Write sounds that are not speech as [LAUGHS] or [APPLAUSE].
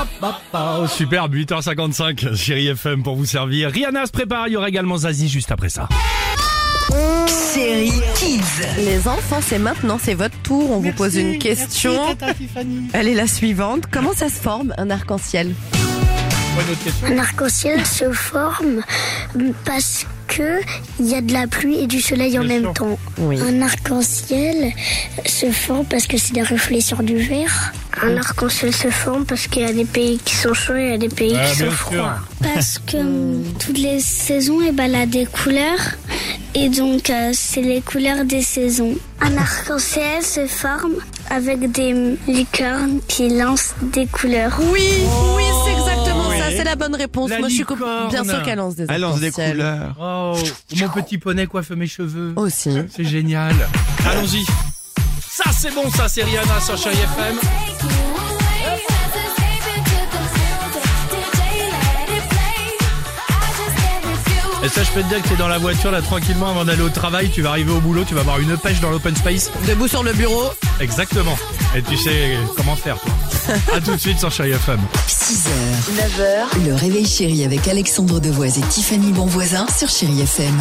Hop. Superbe, 8h55, chérie FM pour vous servir. Rihanna se prépare, il y aura également Zazie juste après ça. Chéri Kids. Les enfants, c'est maintenant, c'est votre tour. On vous pose une question. Elle est la suivante. Comment ça se forme un arc-en-ciel? Un arc-en-ciel se forme parce que il y a de la pluie et du soleil en même temps. Oui. Un arc-en-ciel se forme parce que c'est des reflets sur du verre. Un arc-en-ciel se forme parce qu'il y a des pays qui sont chauds et il y a des pays Ah, qui sont froids. sûr. Parce que hum, toutes les saisons, et ben, elle a des couleurs. Et donc, euh, c'est les couleurs des saisons. Un arc-en-ciel se forme avec des licornes qui lancent des couleurs. Oui, oui, c'est la bonne réponse. La Moi, je suis bien sûr qu'elle lance des Elle lance des couleurs. Oh, mon petit poney coiffe mes cheveux. Aussi. C'est génial. Allons-y. Ça, c'est bon, ça, c'est Rihanna sur Chérie FM. Et ça, je peux te dire que t'es dans la voiture, là, tranquillement, avant d'aller au travail, tu vas arriver au boulot, tu vas avoir une pêche dans l'open space. Debout sur le bureau. Exactement. Et tu sais comment faire, toi. [LAUGHS] à tout de suite sur Chérie FM. 6h, 9h, le réveil chéri avec Alexandre Devoise et Tiffany Bonvoisin sur Chéri FM.